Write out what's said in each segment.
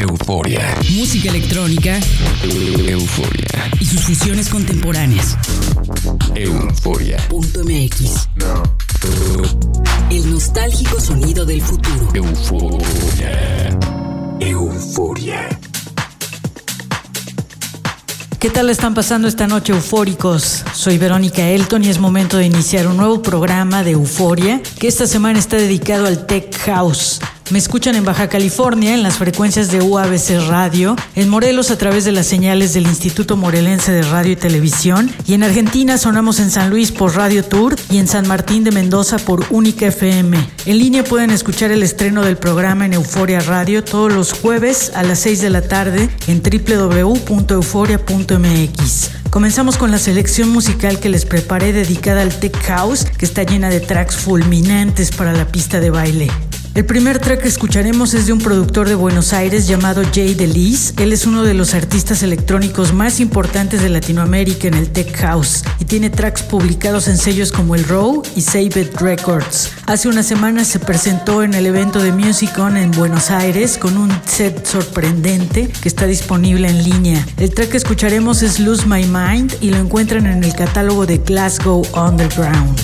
euforia. Música electrónica. Euforia. Y sus fusiones contemporáneas. Euforia. Punto MX. El nostálgico sonido del futuro. Euforia. Euforia. ¿Qué tal están pasando esta noche eufóricos? Soy Verónica Elton y es momento de iniciar un nuevo programa de Euforia que esta semana está dedicado al Tech House. Me escuchan en Baja California en las frecuencias de UABC Radio, en Morelos a través de las señales del Instituto Morelense de Radio y Televisión y en Argentina sonamos en San Luis por Radio Tour y en San Martín de Mendoza por Única FM. En línea pueden escuchar el estreno del programa en Euforia Radio todos los jueves a las 6 de la tarde en www.euforia.mx. Comenzamos con la selección musical que les preparé dedicada al Tech House, que está llena de tracks fulminantes para la pista de baile. El primer track que escucharemos es de un productor de Buenos Aires llamado Jay Delis. Él es uno de los artistas electrónicos más importantes de Latinoamérica en el Tech House y tiene tracks publicados en sellos como el Row y Save It Records. Hace unas semanas se presentó en el evento de Music On en Buenos Aires con un set sorprendente que está disponible en línea. El track que escucharemos es Lose My Mind y lo encuentran en el catálogo de Glasgow Underground.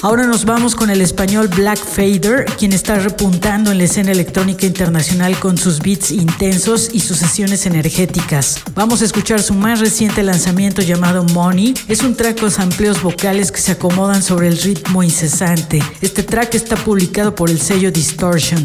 Ahora nos vamos con el español Black Fader, quien está repuntando en la escena electrónica internacional con sus beats intensos y sus sesiones energéticas. Vamos a escuchar su más reciente lanzamiento llamado Money. Es un track con amplios vocales que se acomodan sobre el ritmo incesante. Este track está publicado por el sello Distortion.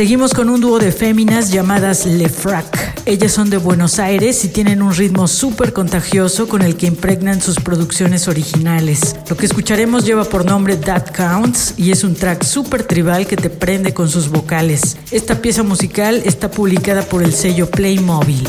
Seguimos con un dúo de féminas llamadas Le Frac. Ellas son de Buenos Aires y tienen un ritmo súper contagioso con el que impregnan sus producciones originales. Lo que escucharemos lleva por nombre That Counts y es un track súper tribal que te prende con sus vocales. Esta pieza musical está publicada por el sello Playmobil.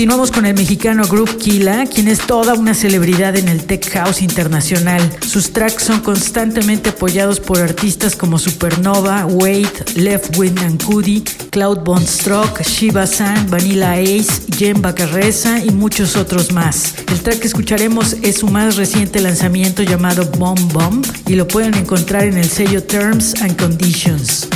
Continuamos con el mexicano Group Kila, quien es toda una celebridad en el tech house internacional. Sus tracks son constantemente apoyados por artistas como Supernova, Wade, Left Wind and Cudi, Cloud Bonstrock, Shiva San, Vanilla Ace, Jen Bacarreza y muchos otros más. El track que escucharemos es su más reciente lanzamiento llamado Bomb Bomb y lo pueden encontrar en el sello Terms and Conditions.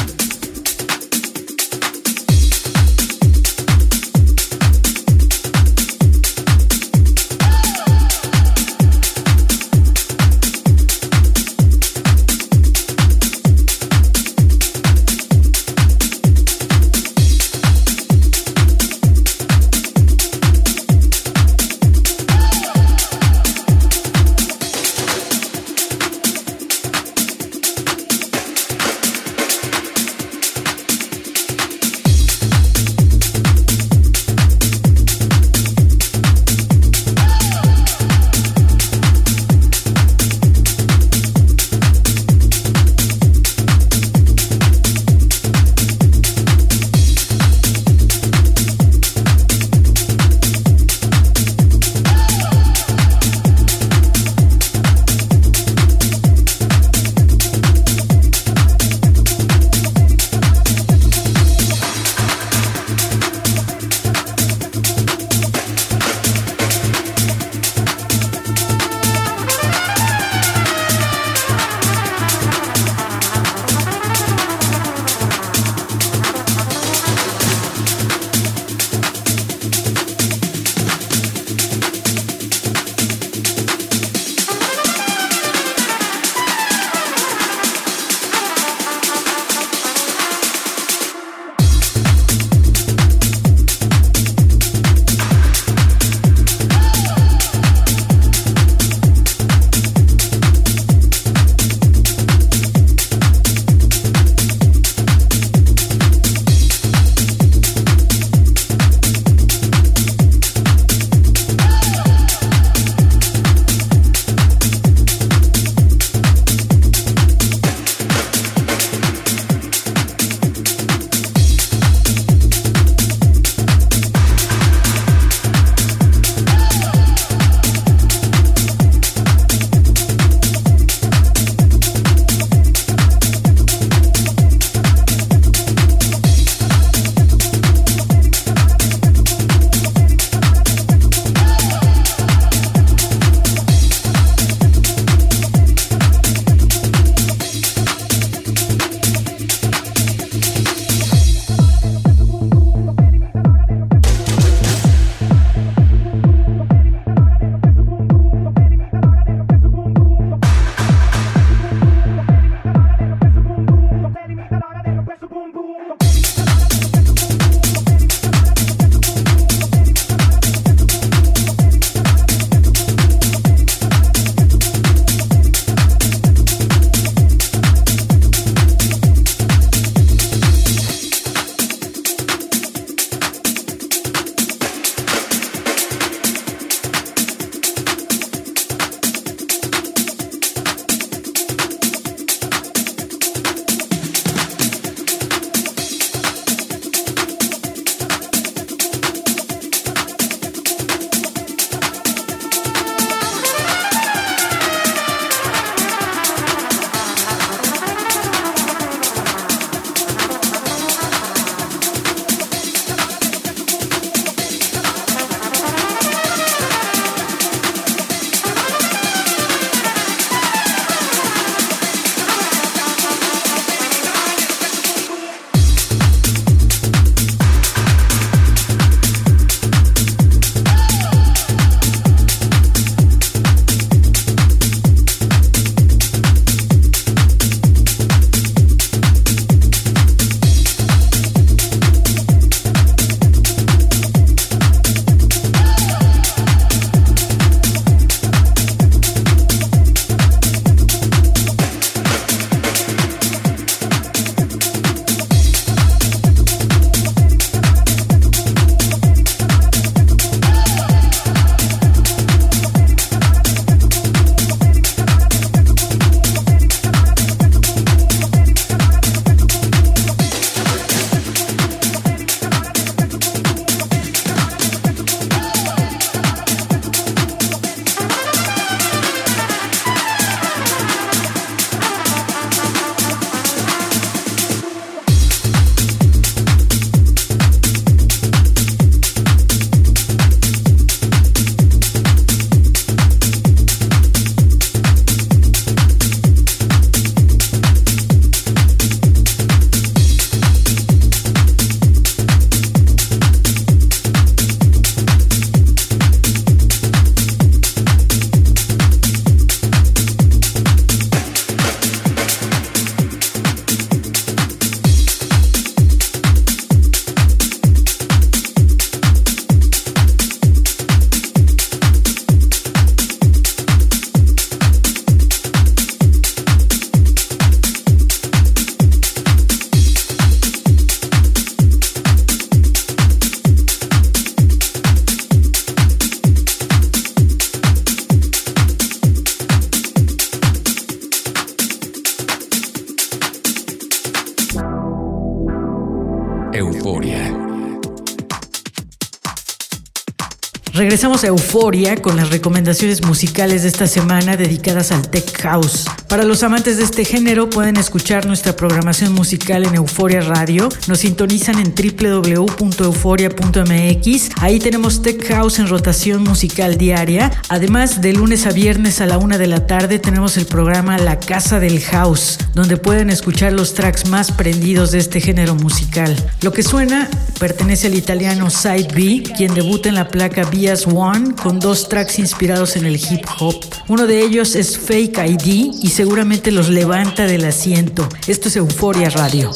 Regresamos a Euforia con las recomendaciones musicales de esta semana dedicadas al Tech House. Para los amantes de este género pueden escuchar nuestra programación musical en Euforia Radio. Nos sintonizan en www.euforia.mx. Ahí tenemos Tech House en rotación musical diaria. Además, de lunes a viernes a la una de la tarde tenemos el programa La Casa del House, donde pueden escuchar los tracks más prendidos de este género musical. Lo que suena pertenece al italiano Side B, quien debuta en la placa B One con dos tracks inspirados en el hip hop. Uno de ellos es Fake ID y seguramente los levanta del asiento. Esto es Euforia Radio.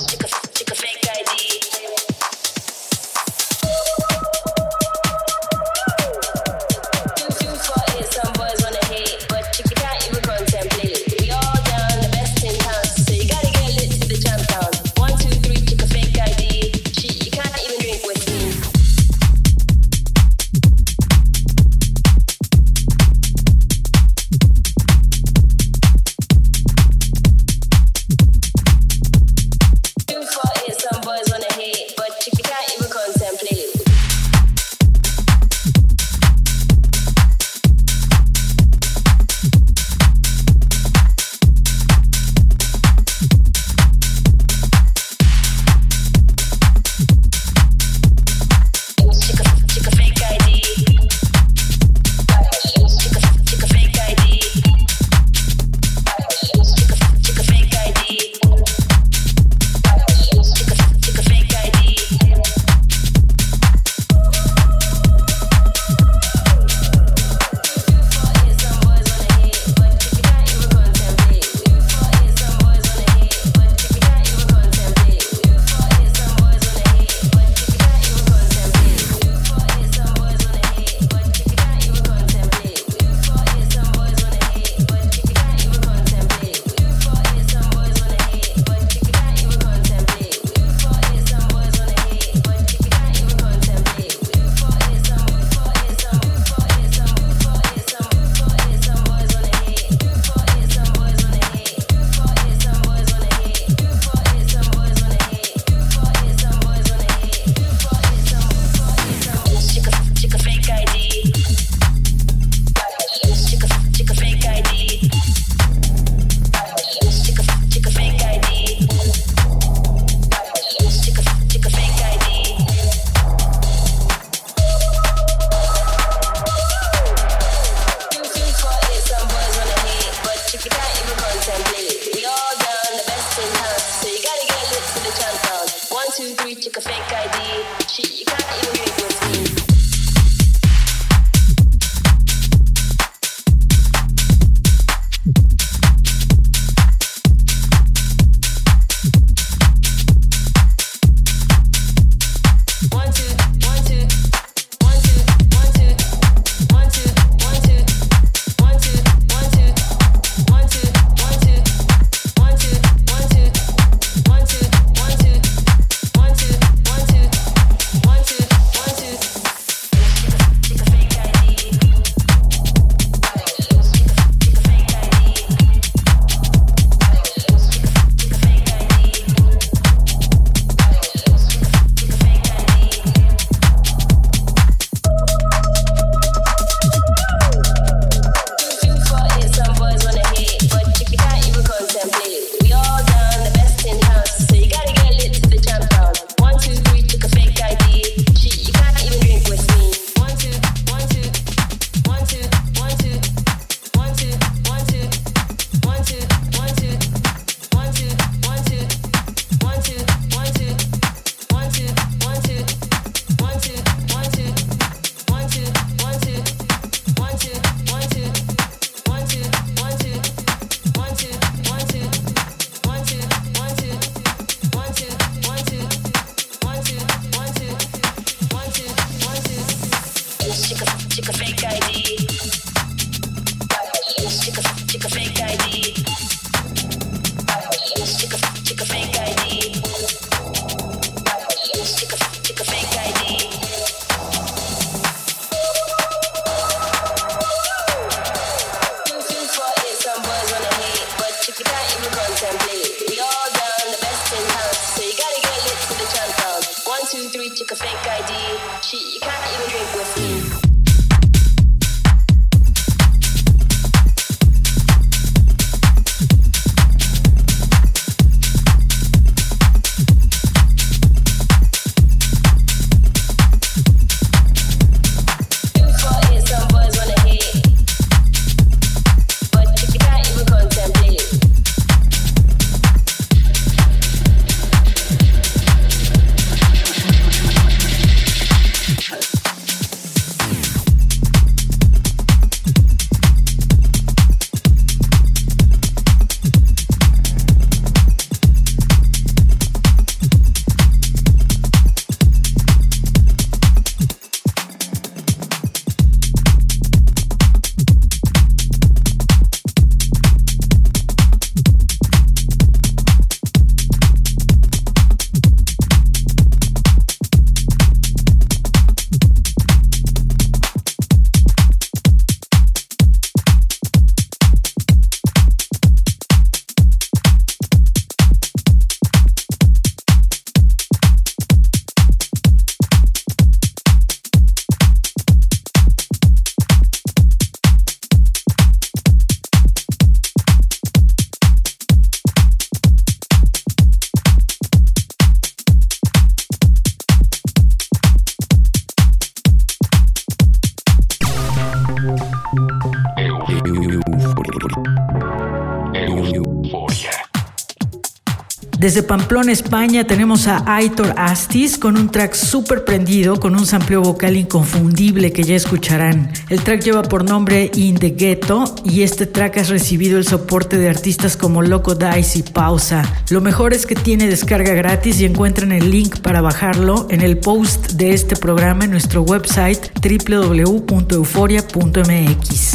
Desde Pamplona, España, tenemos a Aitor Astis con un track súper prendido, con un sampleo vocal inconfundible que ya escucharán. El track lleva por nombre In the Ghetto y este track ha recibido el soporte de artistas como Loco Dice y Pausa. Lo mejor es que tiene descarga gratis y encuentran el link para bajarlo en el post de este programa en nuestro website www.euforia.mx.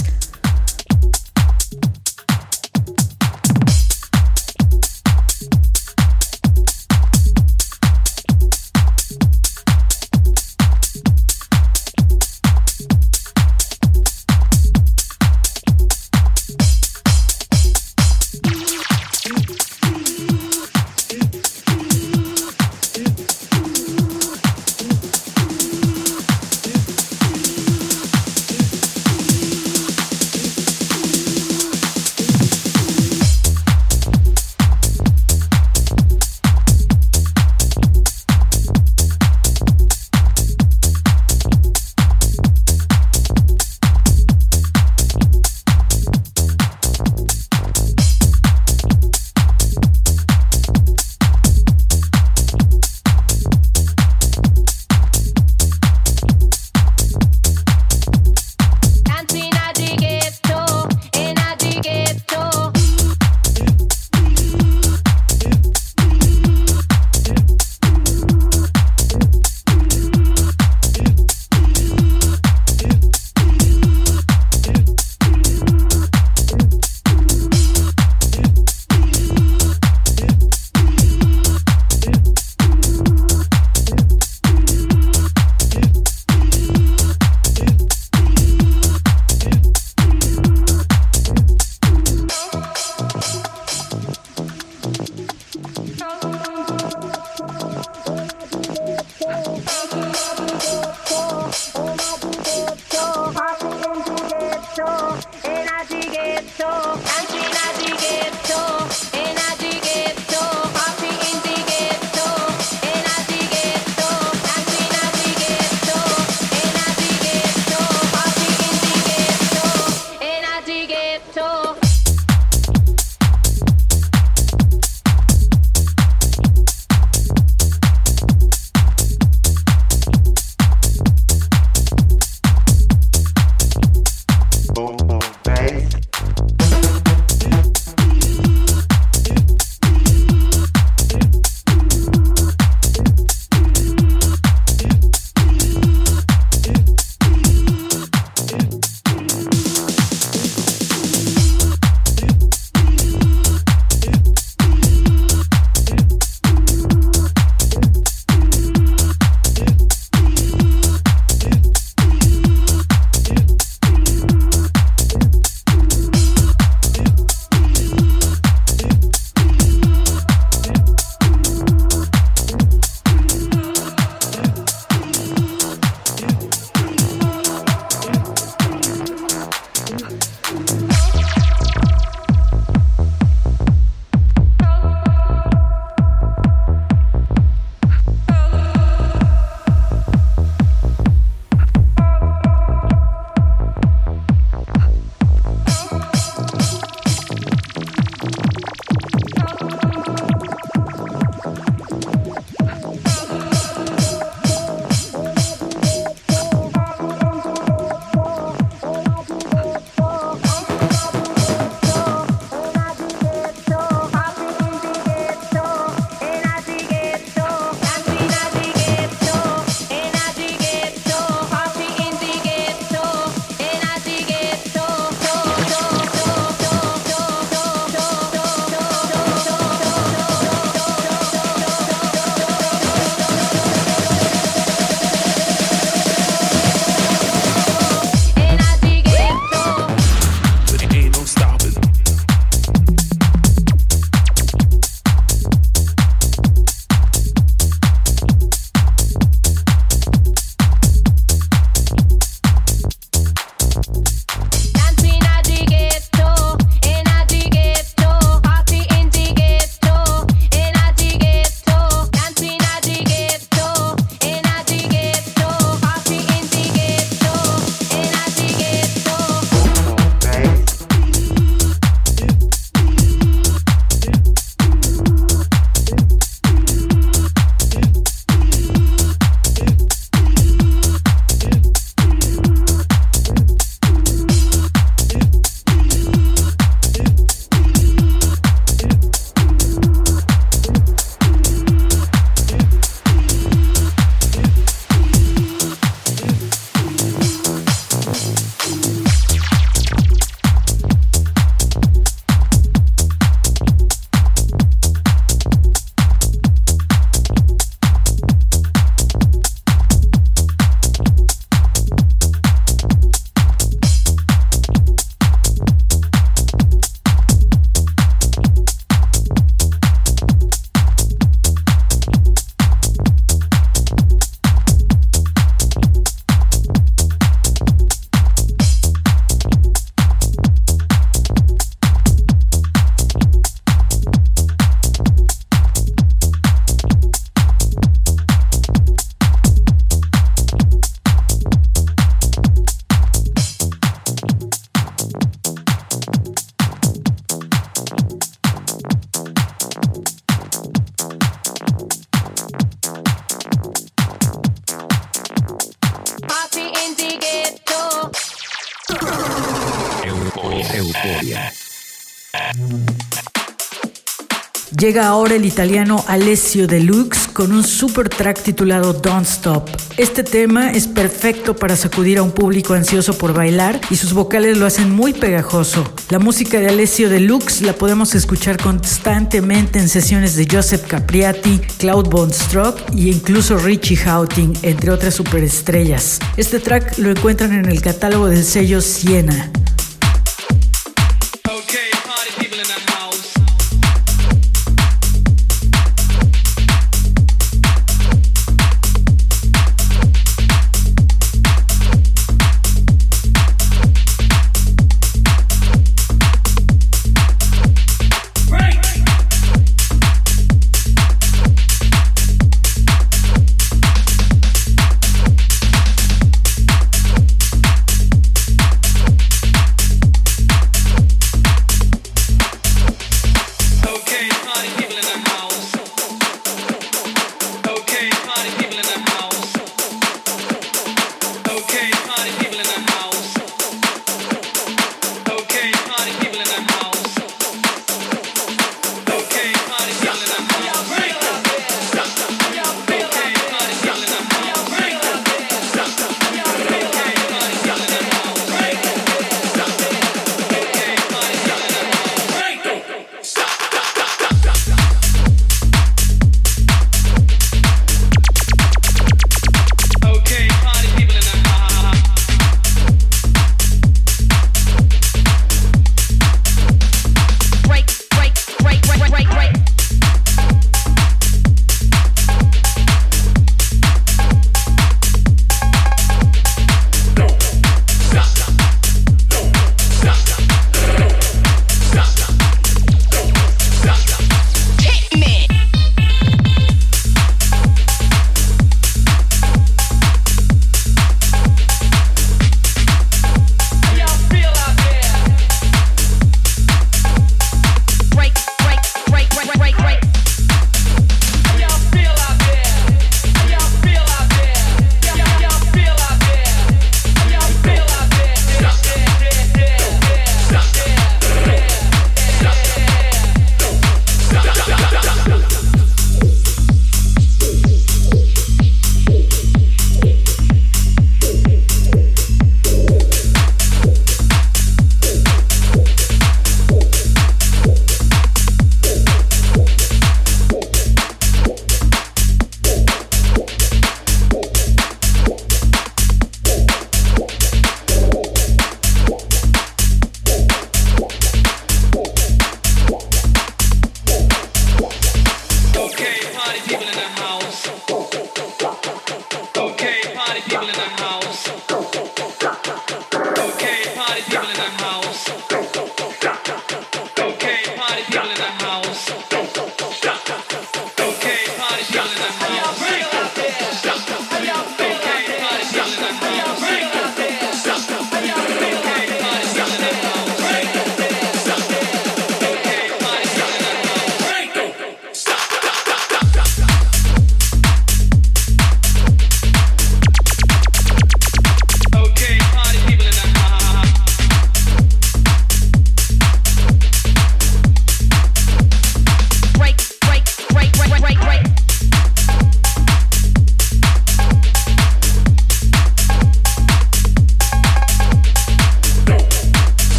Llega ahora el italiano Alessio Deluxe con un super track titulado Don't Stop. Este tema es perfecto para sacudir a un público ansioso por bailar y sus vocales lo hacen muy pegajoso. La música de Alessio Deluxe la podemos escuchar constantemente en sesiones de Joseph Capriati, Cloud Bonstrock y incluso Richie Houghton, entre otras superestrellas. Este track lo encuentran en el catálogo del sello Siena.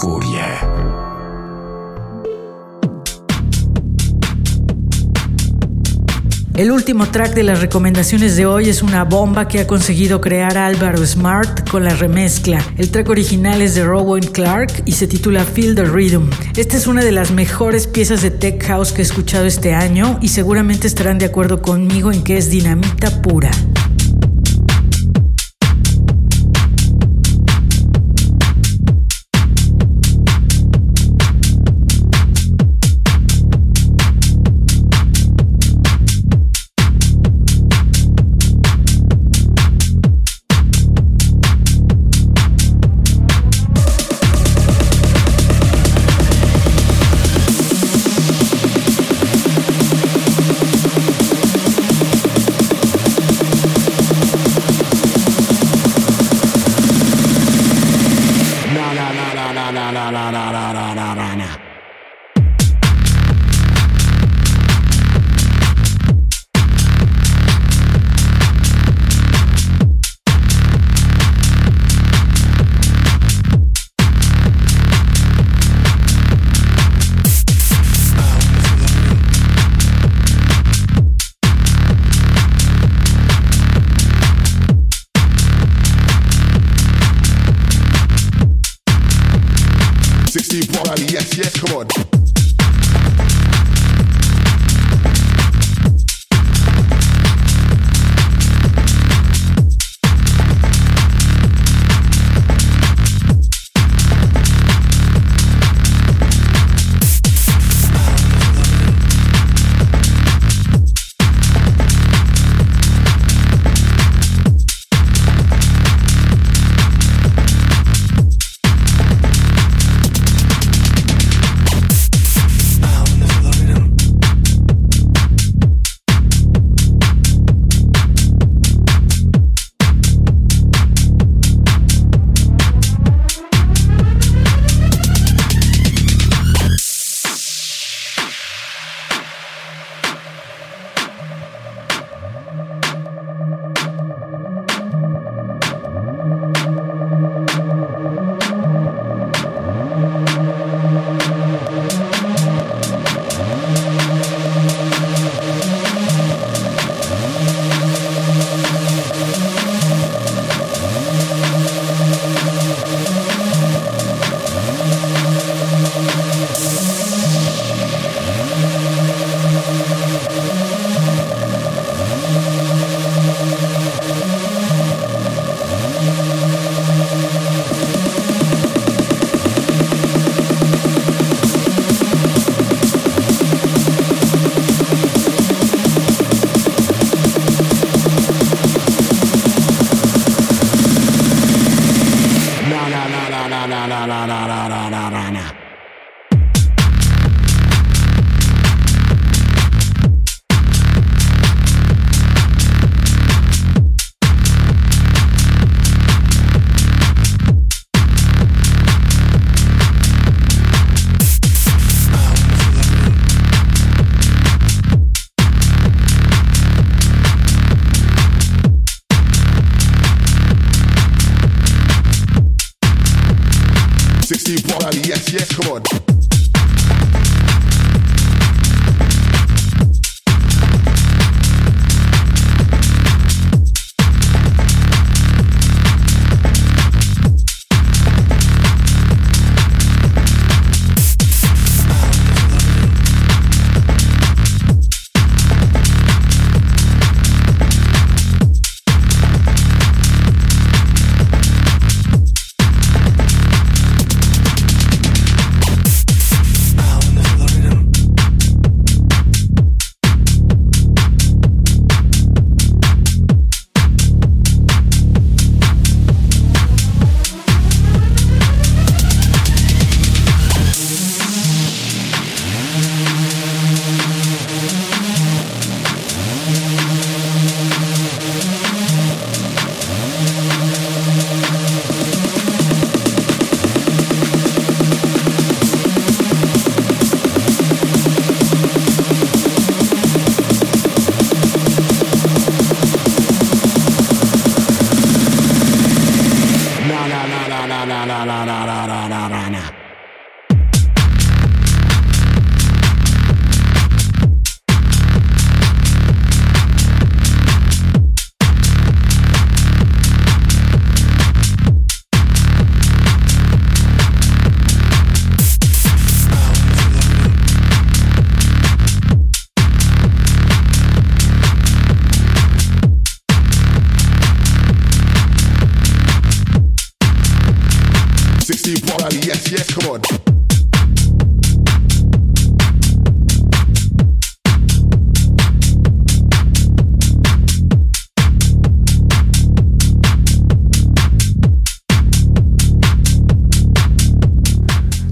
furia. El último track de las recomendaciones de hoy es una bomba que ha conseguido crear Álvaro Smart con la remezcla. El track original es de Rowan Clark y se titula Feel the Rhythm. Esta es una de las mejores piezas de Tech House que he escuchado este año y seguramente estarán de acuerdo conmigo en que es dinamita pura.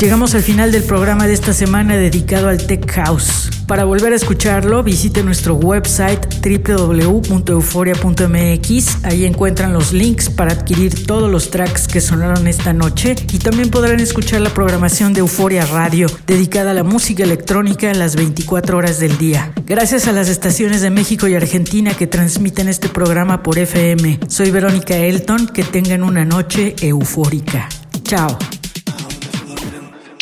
Llegamos al final del programa de esta semana dedicado al Tech House. Para volver a escucharlo, visite nuestro website www.euforia.mx. Ahí encuentran los links para adquirir todos los tracks que sonaron esta noche y también podrán escuchar la programación de Euforia Radio, dedicada a la música electrónica en las 24 horas del día. Gracias a las estaciones de México y Argentina que transmiten este programa por FM. Soy Verónica Elton, que tengan una noche eufórica. Chao.